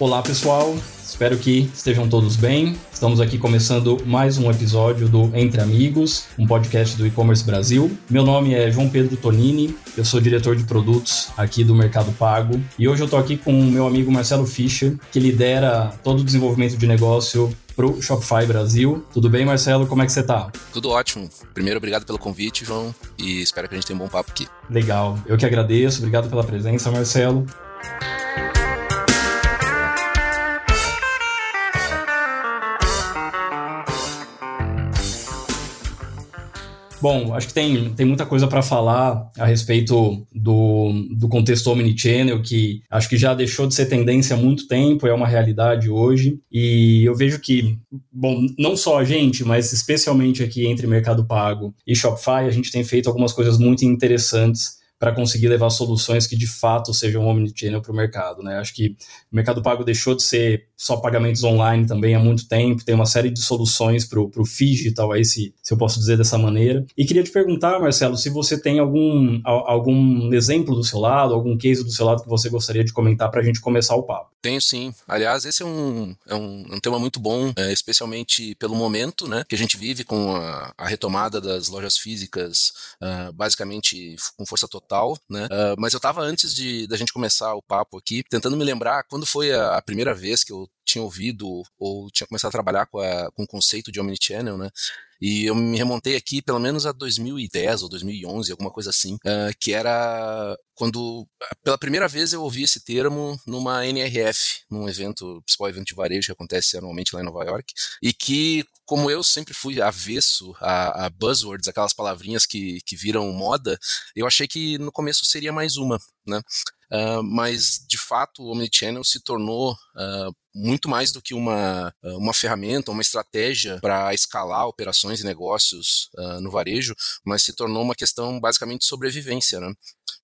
Olá, pessoal. Espero que estejam todos bem. Estamos aqui começando mais um episódio do Entre Amigos, um podcast do E-Commerce Brasil. Meu nome é João Pedro Tonini, eu sou diretor de produtos aqui do Mercado Pago e hoje eu estou aqui com o meu amigo Marcelo Fischer, que lidera todo o desenvolvimento de negócio para o Shopify Brasil. Tudo bem, Marcelo? Como é que você está? Tudo ótimo. Primeiro, obrigado pelo convite, João, e espero que a gente tenha um bom papo aqui. Legal. Eu que agradeço. Obrigado pela presença, Marcelo. Bom, acho que tem, tem muita coisa para falar a respeito do, do contexto omnichannel, que acho que já deixou de ser tendência há muito tempo, é uma realidade hoje. E eu vejo que, bom, não só a gente, mas especialmente aqui entre Mercado Pago e Shopify, a gente tem feito algumas coisas muito interessantes para conseguir levar soluções que de fato sejam omnichannel para o mercado. Né? Acho que o Mercado Pago deixou de ser só pagamentos online também há muito tempo, tem uma série de soluções para o digital, aí se, se eu posso dizer dessa maneira. E queria te perguntar, Marcelo, se você tem algum, algum exemplo do seu lado, algum case do seu lado que você gostaria de comentar para a gente começar o papo. Tenho sim. Aliás, esse é um, é um, um tema muito bom, é, especialmente pelo momento né, que a gente vive com a, a retomada das lojas físicas, uh, basicamente com força total tal, né? Uh, mas eu tava antes de da gente começar o papo aqui, tentando me lembrar quando foi a, a primeira vez que eu tinha ouvido ou tinha começado a trabalhar com, a, com o conceito de omnichannel, né? E eu me remontei aqui pelo menos a 2010 ou 2011, alguma coisa assim, uh, que era quando pela primeira vez eu ouvi esse termo numa NRF, num evento, principal evento de varejo que acontece anualmente lá em Nova York, e que, como eu sempre fui avesso a, a buzzwords, aquelas palavrinhas que, que viram moda, eu achei que no começo seria mais uma, né? Uh, mas de fato o Omnichannel se tornou uh, muito mais do que uma, uma ferramenta, uma estratégia para escalar operações e negócios uh, no varejo, mas se tornou uma questão basicamente de sobrevivência, né?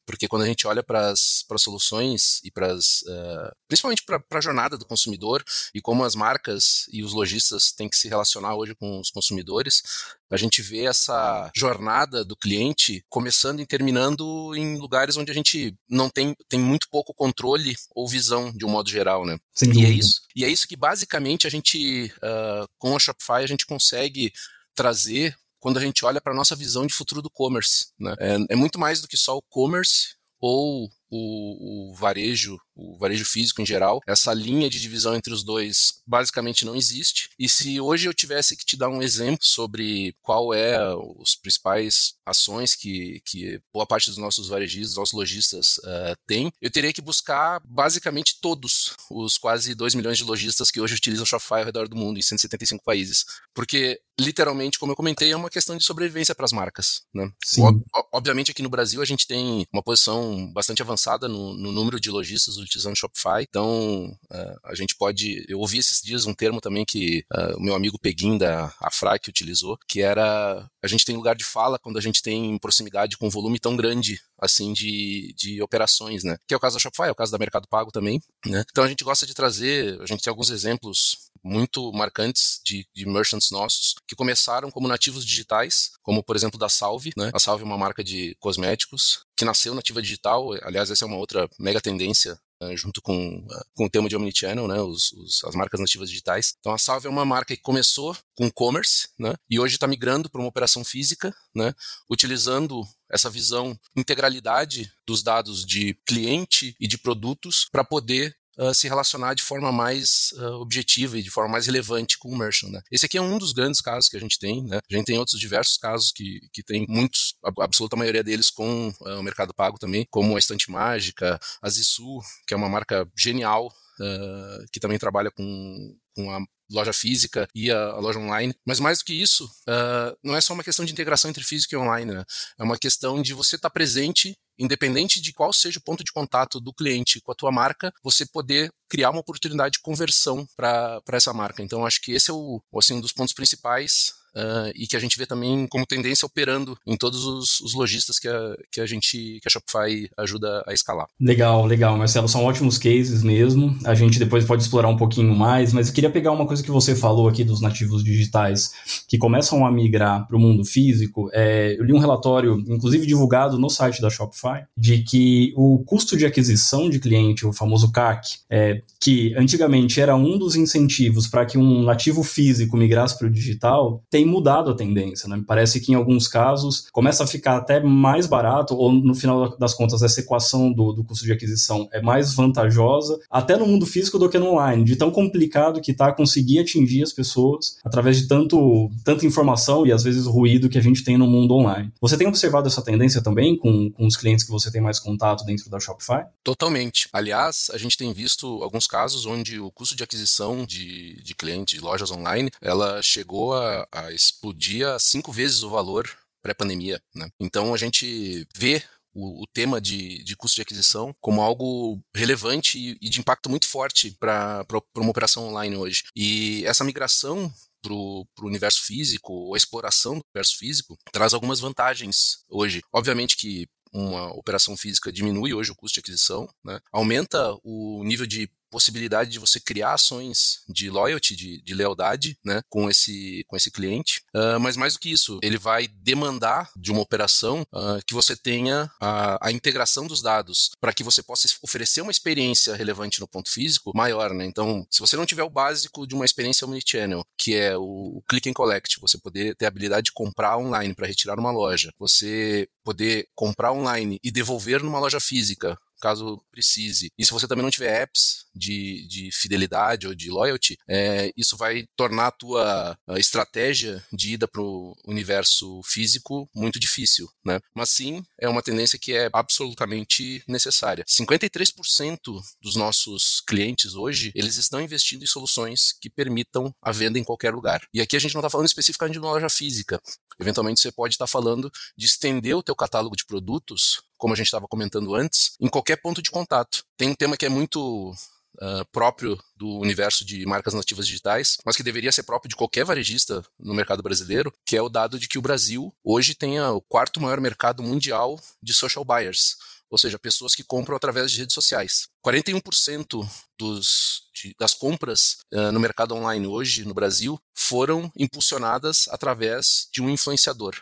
Porque quando a gente olha para as soluções e para. Uh, principalmente para a jornada do consumidor e como as marcas e os lojistas têm que se relacionar hoje com os consumidores, a gente vê essa jornada do cliente começando e terminando em lugares onde a gente não tem, tem muito pouco controle ou visão de um modo geral, né? Sem e é isso. E é isso que basicamente a gente, uh, com a Shopify, a gente consegue trazer quando a gente olha para a nossa visão de futuro do commerce. Né? É, é, muito mais do que só o commerce ou o, o, varejo, o varejo físico em geral, essa linha de divisão entre os dois basicamente não existe. E se hoje eu tivesse que te dar um exemplo sobre qual é os principais ações que, que boa parte dos nossos varejistas, nossos lojistas uh, tem, eu teria que buscar basicamente todos os quase 2 milhões de lojistas que hoje utilizam Shopify ao redor do mundo, em 175 países. Porque, literalmente, como eu comentei, é uma questão de sobrevivência para as marcas. Né? Ob obviamente, aqui no Brasil, a gente tem uma posição bastante avançada avançada no, no número de lojistas utilizando Shopify. Então, uh, a gente pode. Eu ouvi esses dias um termo também que uh, o meu amigo Peguim da Afrac utilizou, que era a gente tem lugar de fala quando a gente tem proximidade com um volume tão grande assim de, de operações, né? Que é o caso da Shopify, é o caso da Mercado Pago também, né? Então a gente gosta de trazer, a gente tem alguns exemplos muito marcantes de, de merchants nossos que começaram como nativos digitais, como por exemplo da Salve, né? A Salve é uma marca de cosméticos que nasceu nativa digital, aliás, essa é uma outra mega tendência junto com, uh, com o tema de omnichannel, né, os, os, as marcas nativas digitais. Então a Salve é uma marca que começou com e-commerce, né, e hoje está migrando para uma operação física, né, utilizando essa visão integralidade dos dados de cliente e de produtos para poder uh, se relacionar de forma mais uh, objetiva e de forma mais relevante com o merchant. Né? Esse aqui é um dos grandes casos que a gente tem. Né? A gente tem outros diversos casos que, que tem muitos, a absoluta maioria deles com uh, o mercado pago também, como a Estante Mágica, a Zissu, que é uma marca genial Uh, que também trabalha com, com a loja física e a, a, loja online. Mas mais do que isso, uh, não é só uma questão de integração entre físico e online, né? É uma questão de você estar tá presente independente de qual seja o ponto de contato do cliente com a tua marca, você poder criar uma oportunidade de conversão para essa marca. Então, acho que esse é o, assim, um dos pontos principais uh, e que a gente vê também como tendência operando em todos os, os lojistas que a, que a gente, que a Shopify ajuda a escalar. Legal, legal, Marcelo, são ótimos cases mesmo. A gente depois pode explorar um pouquinho mais, mas eu queria pegar uma coisa que você falou aqui dos nativos digitais que começam a migrar para o mundo físico. É, eu li um relatório, inclusive divulgado no site da Shopify, de que o custo de aquisição de cliente, o famoso CAC, é, que antigamente era um dos incentivos para que um nativo físico migrasse para o digital, tem mudado a tendência. Né? Parece que em alguns casos começa a ficar até mais barato, ou no final das contas, essa equação do, do custo de aquisição é mais vantajosa, até no mundo físico do que no online, de tão complicado que está conseguir atingir as pessoas através de tanto, tanta informação e às vezes ruído que a gente tem no mundo online. Você tem observado essa tendência também com, com os clientes que você tem mais contato dentro da Shopify? Totalmente. Aliás, a gente tem visto alguns casos onde o custo de aquisição de, de clientes, de lojas online, ela chegou a, a explodir a cinco vezes o valor pré-pandemia. Né? Então a gente vê o, o, tema de, de custo de aquisição como algo relevante e, e de impacto muito forte para uma operação online hoje. E essa migração para o universo físico, a exploração do universo físico, traz algumas vantagens hoje. Obviamente que uma operação física diminui hoje o custo de aquisição, né? aumenta o nível de possibilidade de você criar ações de loyalty, de, de lealdade, né, com esse, com esse cliente. Uh, mas mais do que isso, ele vai demandar de uma operação uh, que você tenha a, a integração dos dados para que você possa oferecer uma experiência relevante no ponto físico maior, né? Então, se você não tiver o básico de uma experiência omnichannel, que é o, click and collect, você poder ter a habilidade de comprar online para retirar numa loja, você poder comprar online e devolver numa loja física caso precise. E se você também não tiver apps de, de fidelidade ou de loyalty, é, isso vai tornar a tua estratégia de ida para o universo físico muito difícil, né? Mas sim, é uma tendência que é absolutamente necessária. 53% dos nossos clientes hoje, eles estão investindo em soluções que permitam a venda em qualquer lugar. E aqui a gente não está falando especificamente de uma loja física. Eventualmente você pode estar tá falando de estender o teu catálogo de produtos como a gente estava comentando antes, em qualquer ponto de contato. Tem um tema que é muito Uh, próprio do universo de marcas nativas digitais, mas que deveria ser próprio de qualquer varejista no mercado brasileiro, que é o dado de que o Brasil hoje tem o quarto maior mercado mundial de social buyers, ou seja, pessoas que compram através de redes sociais. 41% dos, de, das compras uh, no mercado online hoje no Brasil foram impulsionadas através de um influenciador.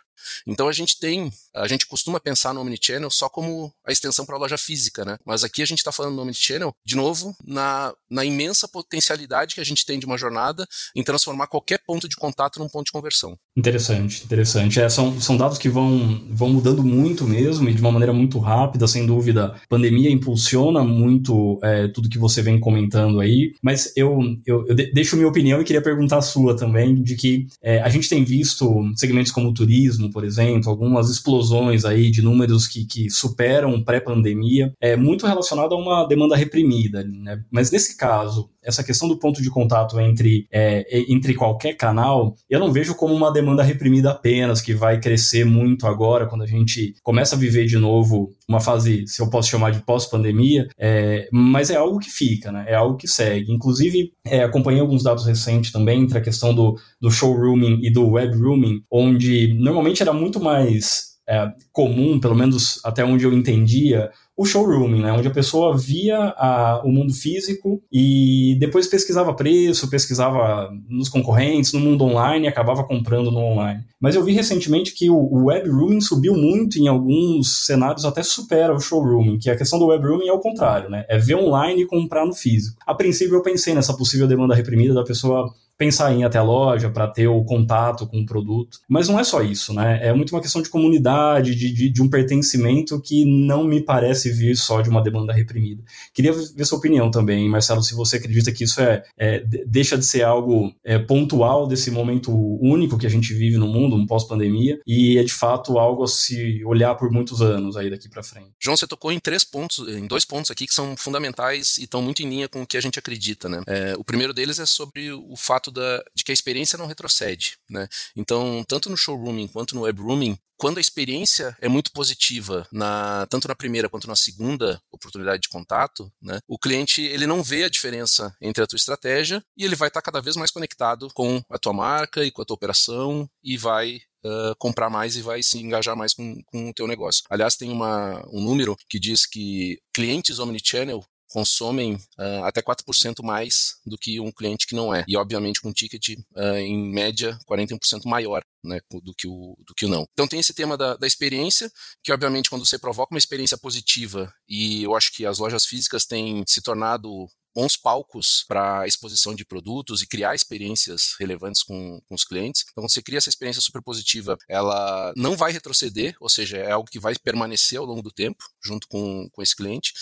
Então a gente tem, a gente costuma pensar no Omnichannel só como a extensão para a loja física, né? Mas aqui a gente está falando no Omnichannel, de novo, na, na imensa potencialidade que a gente tem de uma jornada em transformar qualquer ponto de contato num ponto de conversão. Interessante, interessante. É, são, são dados que vão, vão mudando muito mesmo e de uma maneira muito rápida, sem dúvida. A pandemia impulsiona muito é, tudo que você vem comentando aí, mas eu, eu, eu deixo minha opinião e queria perguntar a sua também, de que é, a gente tem visto segmentos como turismo, por exemplo, algumas explosões aí de números que, que superam pré-pandemia, é muito relacionado a uma demanda reprimida, né? Mas nesse caso, essa questão do ponto de contato entre, é, entre qualquer canal, eu não vejo como uma demanda reprimida apenas, que vai crescer muito agora, quando a gente começa a viver de novo uma fase, se eu posso chamar de pós-pandemia, é, mas é algo que fica, né? é algo que segue. Inclusive, é, acompanhei alguns dados recentes também entre a questão do, do showrooming e do webrooming, onde normalmente era muito mais é, comum, pelo menos até onde eu entendia, o showrooming, né, onde a pessoa via a, o mundo físico e depois pesquisava preço, pesquisava nos concorrentes, no mundo online e acabava comprando no online. Mas eu vi recentemente que o, o web rooming subiu muito em alguns cenários, até supera o showrooming, que a questão do web rooming é o contrário, né? É ver online e comprar no físico. A princípio eu pensei nessa possível demanda reprimida da pessoa pensar em ir até a loja para ter o contato com o produto. Mas não é só isso, né? É muito uma questão de comunidade, de, de, de, um pertencimento que não me parece vir só de uma demanda reprimida. Queria ver sua opinião também, Marcelo, se você acredita que isso é, é deixa de ser algo é, pontual desse momento único que a gente vive no mundo, um pós-pandemia, e é de fato algo a se olhar por muitos anos aí daqui para frente. João, você tocou em três pontos, em dois pontos aqui que são fundamentais e estão muito em linha com o que a gente acredita, né? É, o primeiro deles é sobre o fato da, de que a experiência não retrocede. Né? Então, tanto no showrooming quanto no webrooming, quando a experiência é muito positiva, na, tanto na primeira quanto na segunda oportunidade de contato, né, o cliente ele não vê a diferença entre a tua estratégia e ele vai estar cada vez mais conectado com a tua marca e com a tua operação e vai Uh, comprar mais e vai se engajar mais com, com o teu negócio. Aliás, tem uma, um número que diz que clientes omnichannel consomem uh, até 4% mais do que um cliente que não é. E, obviamente, com um ticket, uh, em média, 41% maior né, do, que o, do que o não. Então, tem esse tema da, da experiência, que, obviamente, quando você provoca uma experiência positiva, e eu acho que as lojas físicas têm se tornado bons palcos para exposição de produtos e criar experiências relevantes com, com, os clientes. Então, quando você cria essa experiência super positiva, ela não vai retroceder, ou seja, é algo que vai permanecer ao longo do tempo, junto com, com esse cliente.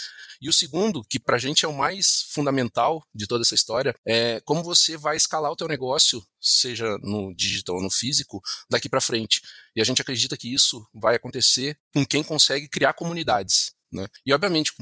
E o segundo, que para a gente é o mais fundamental de toda essa história, é como você vai escalar o teu negócio, seja no digital ou no físico, daqui para frente. E a gente acredita que isso vai acontecer com quem consegue criar comunidades. Né? E, obviamente,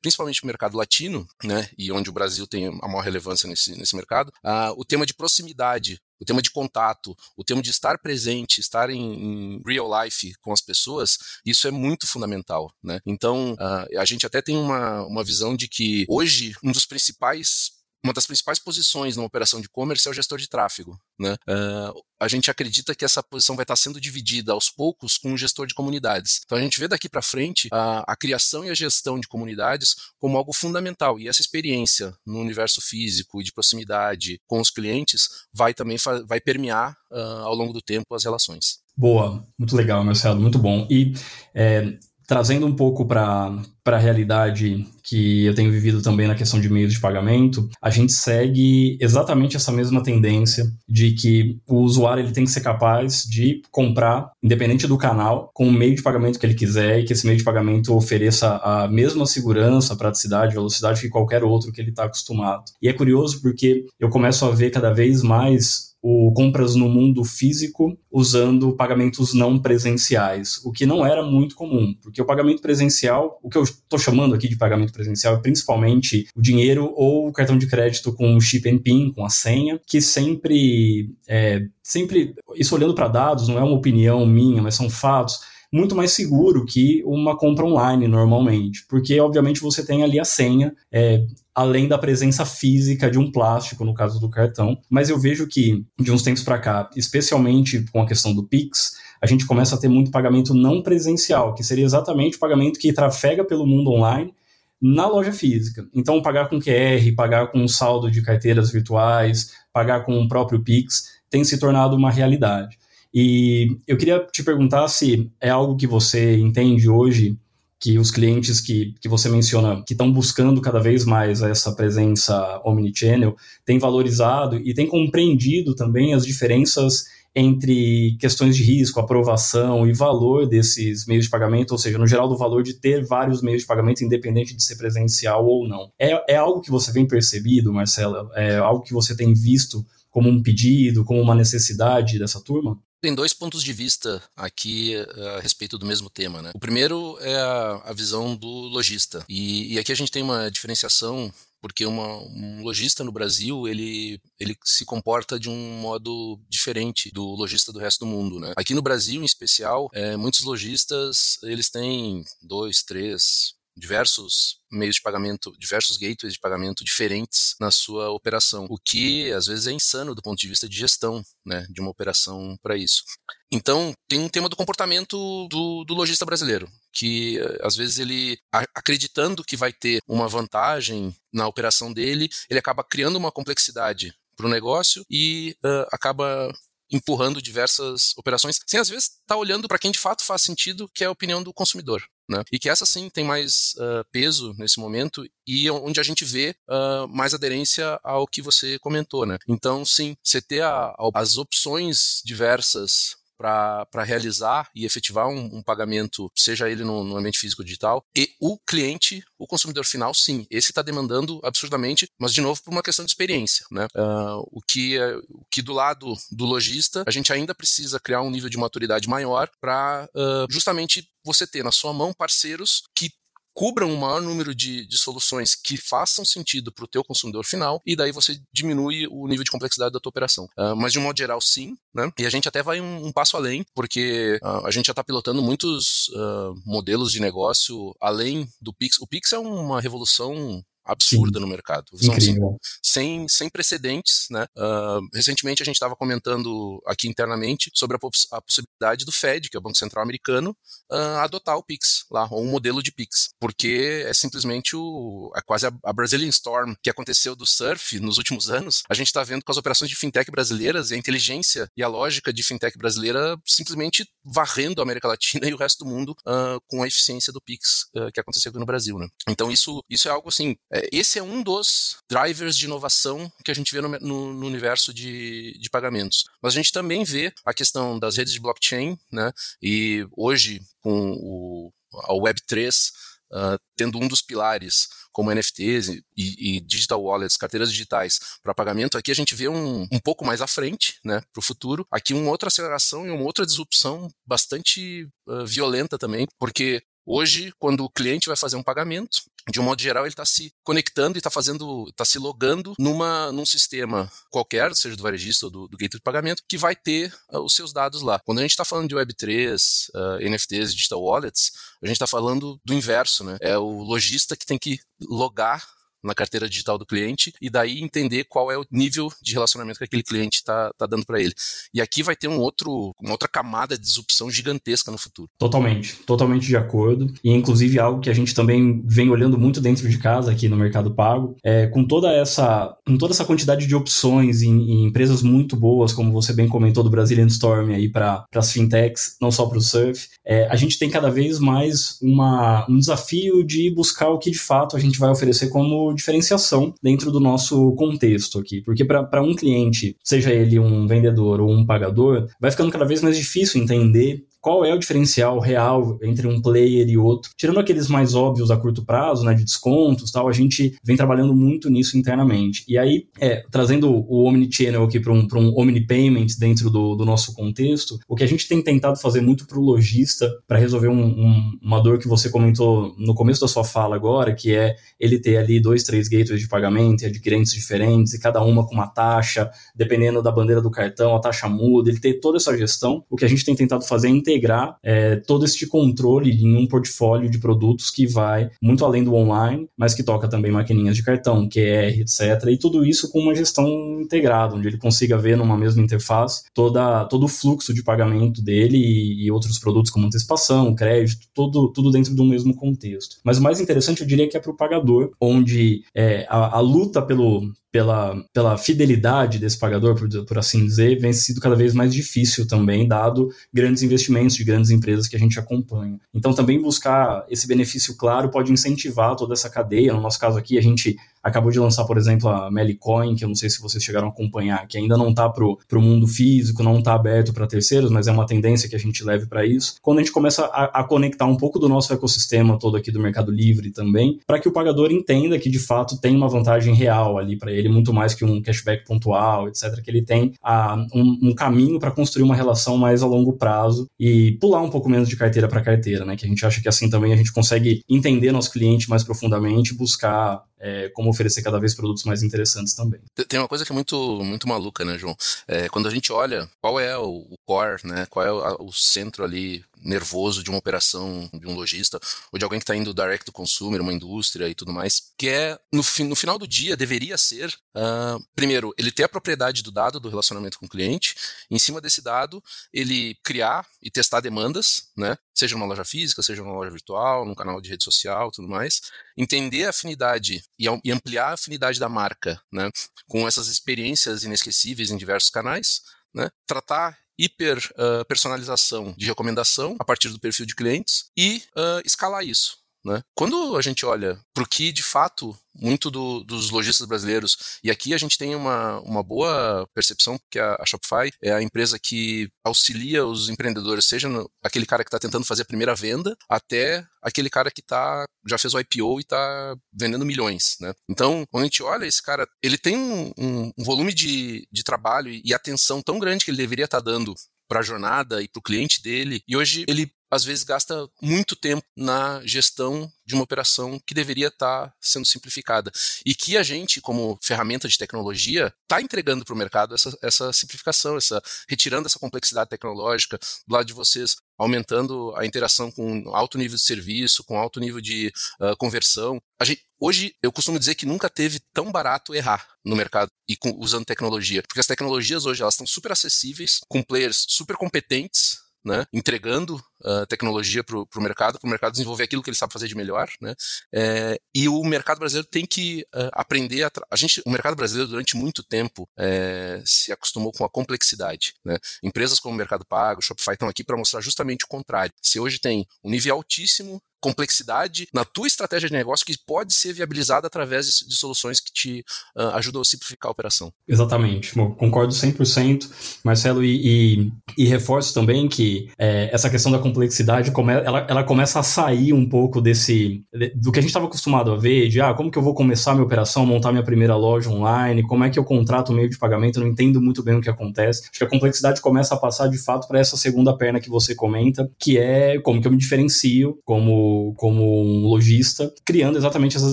principalmente no mercado latino, né, e onde o Brasil tem a maior relevância nesse, nesse mercado, uh, o tema de proximidade, o tema de contato, o tema de estar presente, estar em, em real life com as pessoas, isso é muito fundamental. Né? Então, a gente até tem uma, uma visão de que hoje um dos principais uma das principais posições numa operação de e-commerce é o gestor de tráfego. Né? Uh, a gente acredita que essa posição vai estar sendo dividida aos poucos com o gestor de comunidades. Então a gente vê daqui para frente a, a, criação e a gestão de comunidades como algo fundamental. E essa experiência no universo físico e de proximidade com os clientes vai também vai permear uh, ao longo do tempo as relações. Boa, muito legal, Marcelo, muito bom. E é, trazendo um pouco para a realidade que eu tenho vivido também na questão de meios de pagamento, a gente segue exatamente essa mesma tendência de que o usuário ele tem que ser capaz de comprar, independente do canal, com o meio de pagamento que ele quiser e que esse meio de pagamento ofereça a mesma segurança, praticidade, velocidade que qualquer outro que ele está acostumado. E é curioso porque eu começo a ver cada vez mais o compras no mundo físico usando pagamentos não presenciais, o que não era muito comum, porque o pagamento presencial, o que eu estou chamando aqui de pagamento presencial é principalmente o dinheiro ou o cartão de crédito com chip and PIN, com a senha, que sempre, é, sempre isso olhando para dados, não é uma opinião minha, mas são fatos, muito mais seguro que uma compra online normalmente, porque obviamente você tem ali a senha, é, além da presença física de um plástico, no caso do cartão. Mas eu vejo que, de uns tempos para cá, especialmente com a questão do Pix, a gente começa a ter muito pagamento não presencial, que seria exatamente o pagamento que trafega pelo mundo online na loja física. Então, pagar com QR, pagar com um saldo de carteiras virtuais, pagar com o próprio Pix, tem se tornado uma realidade. E eu queria te perguntar se é algo que você entende hoje que os clientes que, que você menciona, que estão buscando cada vez mais essa presença omnichannel, têm valorizado e têm compreendido também as diferenças entre questões de risco, aprovação e valor desses meios de pagamento, ou seja, no geral do valor de ter vários meios de pagamento, independente de ser presencial ou não. É, é algo que você vem percebido, Marcela? É algo que você tem visto como um pedido, como uma necessidade dessa turma? Tem dois pontos de vista aqui eh, a respeito do mesmo tema. Né? O primeiro é a, a visão do lojista. E, e, aqui a gente tem uma diferenciação porque uma, um lojista no Brasil ele, ele se comporta de um modo diferente do lojista do resto do mundo, né? Aqui no Brasil, em especial, é, muitos lojistas eles têm dois, três, diversos meios de pagamento, diversos gateways de pagamento diferentes na sua operação, o que às vezes é insano do ponto de vista de gestão né, de uma operação para isso. Então, tem um tema do comportamento do, do lojista brasileiro, que às vezes ele, acreditando que vai ter uma vantagem na operação dele, ele acaba criando uma complexidade para o negócio e uh, acaba empurrando diversas operações, sem às vezes estar tá olhando para quem de fato faz sentido, que é a opinião do consumidor. Né? E que essa sim tem mais uh, peso nesse momento e onde a gente vê uh, mais aderência ao que você comentou, né? Então, sim, você ter a, a, as opções diversas para realizar e efetivar um, um, pagamento, seja ele no, no, ambiente físico ou digital, e o cliente, o consumidor final, sim, esse está demandando absurdamente, mas de novo por uma questão de experiência, né? Uh, o, que, uh, o que do lado do lojista, a gente ainda precisa criar um nível de maturidade maior para uh, justamente você ter na sua mão parceiros que cubram um maior número de, de soluções que façam sentido para o teu consumidor final, e daí você diminui o nível de complexidade da tua operação. Uh, mas de um modo geral, sim, né? E a gente até vai um, um passo além, porque uh, a gente já está pilotando muitos uh, modelos de negócio além do Pix. O Pix é uma revolução absurda Sim. no mercado. Assim, sem, sem precedentes, né? Uh, recentemente a gente estava comentando aqui internamente sobre a, a, possibilidade do Fed, que é o Banco Central Americano, uh, adotar o Pix lá, ou um modelo de Pix, porque é simplesmente o, é quase a, a Brazilian Storm que aconteceu do surf nos últimos anos. A gente está vendo com as operações de fintech brasileiras e a inteligência e a lógica de fintech brasileira simplesmente varrendo a América Latina e o resto do mundo uh, com a eficiência do Pix que aconteceu aqui no Brasil, né? Então isso, isso é algo assim é, esse é um dos drivers de inovação que a gente vê no, no, no, universo de, de pagamentos. Mas a gente também vê a questão das redes de blockchain, né? E hoje, com o, a Web3 uh, tendo um dos pilares como NFTs e, e, digital wallets, carteiras digitais para pagamento, aqui a gente vê um, um pouco mais à frente, né, para o futuro. Aqui uma outra aceleração e uma outra disrupção bastante uh, violenta também, porque Hoje, quando o cliente vai fazer um pagamento, de um modo geral, ele está se conectando e está fazendo, está se logando numa, num sistema qualquer, seja do varejista ou do, do gateway de pagamento, que vai ter uh, os seus dados lá. Quando a gente está falando de Web3, uh, NFTs, digital wallets, a gente está falando do inverso, né? É o lojista que tem que logar na carteira digital do cliente e daí entender qual é o nível de relacionamento que aquele cliente está tá dando para ele. E aqui vai ter um outro, uma outra camada de disrupção gigantesca no futuro. Totalmente, totalmente de acordo. E inclusive algo que a gente também vem olhando muito dentro de casa aqui no mercado pago, é com toda essa, com toda essa quantidade de opções em, em empresas muito boas, como você bem comentou do Brazilian Storm aí para as fintechs, não só para o surf, é, a gente tem cada vez mais uma, um desafio de buscar o que de fato a gente vai oferecer como diferenciação dentro do nosso contexto aqui. Porque para um cliente, seja ele um vendedor ou um pagador, vai ficando cada vez mais difícil entender qual é o diferencial real entre um player e outro. Tirando aqueles mais óbvios a curto prazo, né, de descontos tal, a gente vem trabalhando muito nisso internamente. E aí, é, trazendo o Omnichannel aqui para um, um Omnipayment dentro do, do, nosso contexto, o que a gente tem tentado fazer muito para o lojista, para resolver um, um, uma dor que você comentou no começo da sua fala agora, que é ele ter ali dois, três gateways de pagamento, adquirentes diferentes, e cada uma com uma taxa, dependendo da bandeira do cartão, a taxa muda, ele ter toda essa gestão. O que a gente tem tentado fazer é integrar é, todo este controle em um portfólio de produtos que vai muito além do online, mas que toca também maquininhas de cartão, QR, etc. E tudo isso com uma gestão integrada, onde ele consiga ver numa mesma interface toda, todo o fluxo de pagamento dele e, e outros produtos como antecipação, crédito, tudo, tudo dentro do mesmo contexto. Mas o mais interessante eu diria que é para o pagador, onde é, a, a luta pelo, pela, pela fidelidade desse pagador, por, por, assim dizer, vem sido cada vez mais difícil também, dado grandes investimentos de grandes empresas que a gente acompanha. Então, também buscar esse benefício claro pode incentivar toda essa cadeia. No nosso caso aqui, a gente acabou de lançar, por exemplo, a Melicoin, que eu não sei se vocês chegaram a acompanhar, que ainda não está para o mundo físico, não está aberto para terceiros, mas é uma tendência que a gente leve para isso. Quando a gente começa a, a, conectar um pouco do nosso ecossistema todo aqui do Mercado Livre também, para que o pagador entenda que de fato tem uma vantagem real ali para ele, muito mais que um cashback pontual, etc., que ele tem a, um, um caminho para construir uma relação mais a longo prazo e pular um pouco menos de carteira para carteira, né? Que a gente acha que assim também a gente consegue entender nosso cliente mais profundamente, buscar é, como oferecer cada vez produtos mais interessantes também. Tem uma coisa que é muito, muito maluca, né, João? É, quando a gente olha qual é o, o core, né, qual é o, o centro ali nervoso de uma operação de um lojista ou de alguém que está indo direct to consumer, uma indústria e tudo mais, que é, no, fi, no final do dia, deveria ser, uh, primeiro, ele ter a propriedade do dado do relacionamento com o cliente, em cima desse dado, ele criar e testar demandas, né, seja numa loja física, seja numa loja virtual, num canal de rede social, tudo mais, entender a afinidade e, e ampliar a afinidade da marca, né, com essas experiências inesquecíveis em diversos canais, né, tratar hiper uh, personalização de recomendação a partir do perfil de clientes e uh, escalar isso. Né? Quando a gente olha para o que de fato muito do, dos lojistas brasileiros, e aqui a gente tem uma, uma boa percepção que a, a Shopify é a empresa que auxilia os empreendedores, seja no, aquele cara que está tentando fazer a primeira venda, até aquele cara que tá, já fez o IPO e está vendendo milhões. Né? Então, quando a gente olha esse cara, ele tem um, um, um volume de, de trabalho e atenção tão grande que ele deveria estar tá dando para a jornada e para o cliente dele. E hoje ele às vezes gasta muito tempo na gestão de uma operação que deveria estar tá sendo simplificada. E que a gente, como ferramenta de tecnologia, está entregando para o mercado essa, essa simplificação, essa retirando essa complexidade tecnológica do lado de vocês, aumentando a interação com alto nível de serviço, com alto nível de uh, conversão. Gente, hoje, eu costumo dizer que nunca teve tão barato errar no mercado e com, usando tecnologia, porque as tecnologias hoje elas estão super acessíveis, com players super competentes, né, entregando uh, tecnologia para o mercado, para o mercado desenvolver aquilo que ele sabe fazer de melhor, né, é, e o mercado brasileiro tem que uh, aprender a, a, gente, o mercado brasileiro durante muito tempo é, se acostumou com a complexidade, né, empresas como o Mercado Pago, Shopify estão aqui para mostrar justamente o contrário. Se hoje tem um nível altíssimo complexidade na tua estratégia de negócio que pode ser viabilizada através de, de soluções que te uh, ajudam a simplificar a operação. Exatamente, concordo 100%, Marcelo, e, e, e reforço também que é, essa questão da complexidade, ela, ela começa a sair um pouco desse, do que a gente estava acostumado a ver, de ah, como que eu vou começar minha operação, montar minha primeira loja online, como é que eu contrato o meio de pagamento, eu não entendo muito bem o que acontece. Acho que a complexidade começa a passar de fato para essa segunda perna que você comenta, que é como que eu me diferencio como como, um lojista, criando exatamente essas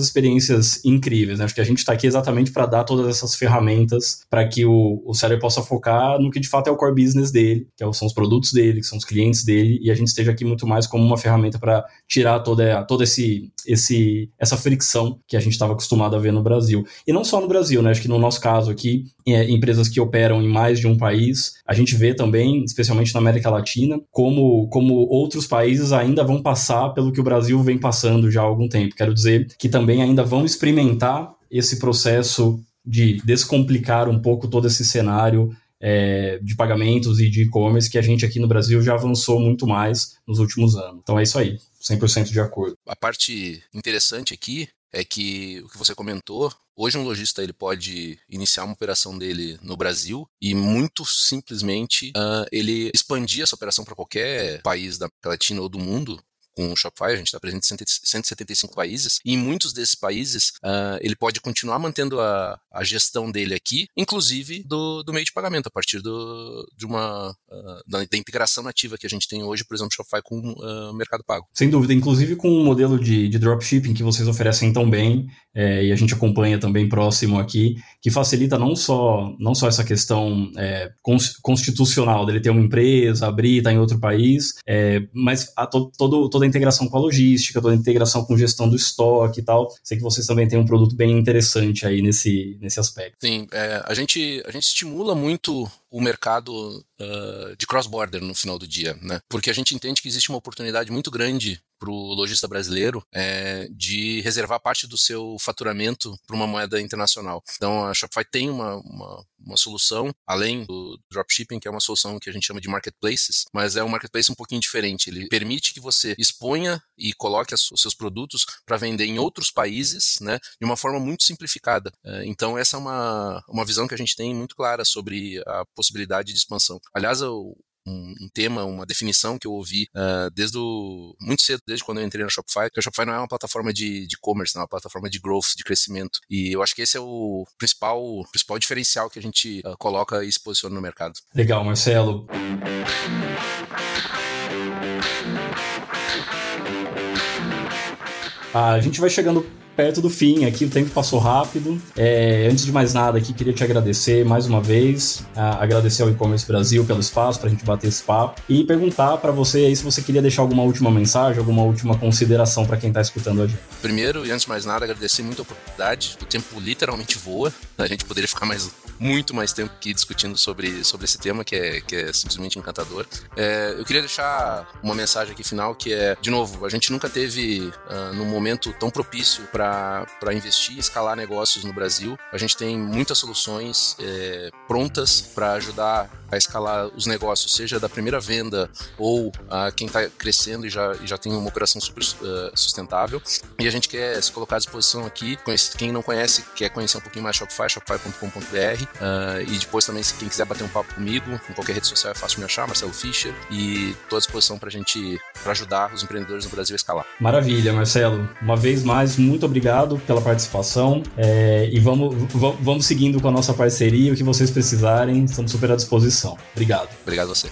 experiências incríveis. Né? Acho que a gente está aqui exatamente para dar todas essas ferramentas para que o, o seller possa focar no que de fato é o core business dele, que é são os produtos dele, que são os clientes dele, e a gente esteja aqui muito mais como uma ferramenta para tirar toda, toda esse, esse, essa fricção que a gente estava acostumado a ver no Brasil. E não só no Brasil, né? Acho que no nosso caso aqui, é, empresas que operam em mais de um país, a gente vê também, especialmente na América Latina, como, como outros países ainda vão passar pelo que o Brasil vem passando já há algum tempo. Quero dizer que também ainda vão experimentar esse processo de descomplicar um pouco todo esse cenário é, de pagamentos e de e-commerce que a gente aqui no Brasil já avançou muito mais nos últimos anos. Então é isso aí, 100% de acordo. A parte interessante aqui é que o que você comentou, hoje um lojista ele pode iniciar uma operação dele no Brasil e muito simplesmente uh, ele expandir essa operação para qualquer país da Latina ou do mundo com o Shopify, a gente está presente em 175 países, e em muitos desses países uh, ele pode continuar mantendo a, a gestão dele aqui, inclusive do, do meio de pagamento, a partir do, de uma uh, da, da, integração nativa que a gente tem hoje, por exemplo, Shopify com o uh, Mercado Pago. Sem dúvida, inclusive com o modelo de, de dropshipping que vocês oferecem tão bem, é, e a gente acompanha também próximo aqui, que facilita não só, não só essa questão é, constitucional dele ter uma empresa, abrir, estar tá em outro país, é, mas a to, todo, toda a integração com a logística, toda a integração com gestão do estoque e tal. Sei que vocês também têm um produto bem interessante aí nesse, nesse aspecto. Sim, é, a, gente, a gente estimula muito o mercado uh, de cross-border no final do dia, né? Porque a gente entende que existe uma oportunidade muito grande para o lojista brasileiro é, de reservar parte do seu faturamento para uma moeda internacional. Então a Shopify tem uma, uma, uma, solução, além do dropshipping, que é uma solução que a gente chama de marketplaces, mas é um marketplace um pouquinho diferente. Ele permite que você exponha e coloque as, os seus produtos para vender em outros países, né, de uma forma muito simplificada. É, então essa é uma, uma visão que a gente tem muito clara sobre a possibilidade de expansão. Aliás, o, um, um, tema, uma definição que eu ouvi uh, desde o, muito cedo, desde quando eu entrei na Shopify, que a Shopify não é uma plataforma de e-commerce, é uma plataforma de growth, de crescimento. E eu acho que esse é o principal, principal diferencial que a gente uh, coloca e se posiciona no mercado. Legal, Marcelo. Ah, a gente vai chegando perto do fim aqui, o tempo passou rápido. É, antes de mais nada aqui, queria te agradecer mais uma vez, agradecer ao E-Commerce Brasil pelo espaço para a gente bater esse papo e perguntar para você aí se você queria deixar alguma última mensagem, alguma última consideração para quem está escutando a gente. Primeiro, e antes de mais nada, agradecer muito a oportunidade. O tempo literalmente voa. A gente poderia ficar mais muito mais tempo aqui discutindo sobre, sobre esse tema que é, que é simplesmente encantador. É, eu queria deixar uma mensagem aqui final que é, de novo, a gente nunca teve uh, num momento tão propício para investir e escalar negócios no Brasil. A gente tem muitas soluções é, prontas para ajudar a escalar os negócios, seja da primeira venda ou a quem está crescendo e já, e já tem uma operação super uh, sustentável. E a gente quer se colocar à disposição aqui. Quem não conhece, quer conhecer um pouquinho mais Shopify, shopify.com.br. Uh, e depois também, se quem quiser bater um papo comigo, em qualquer rede social é fácil me achar, Marcelo Fischer. E estou à disposição para a gente pra ajudar os empreendedores no Brasil a escalar. Maravilha, Marcelo. Uma vez mais, muito obrigado pela participação. É, e vamos, vamos seguindo com a nossa parceria. O que vocês precisarem, estamos super à disposição. Obrigado. Obrigado a você.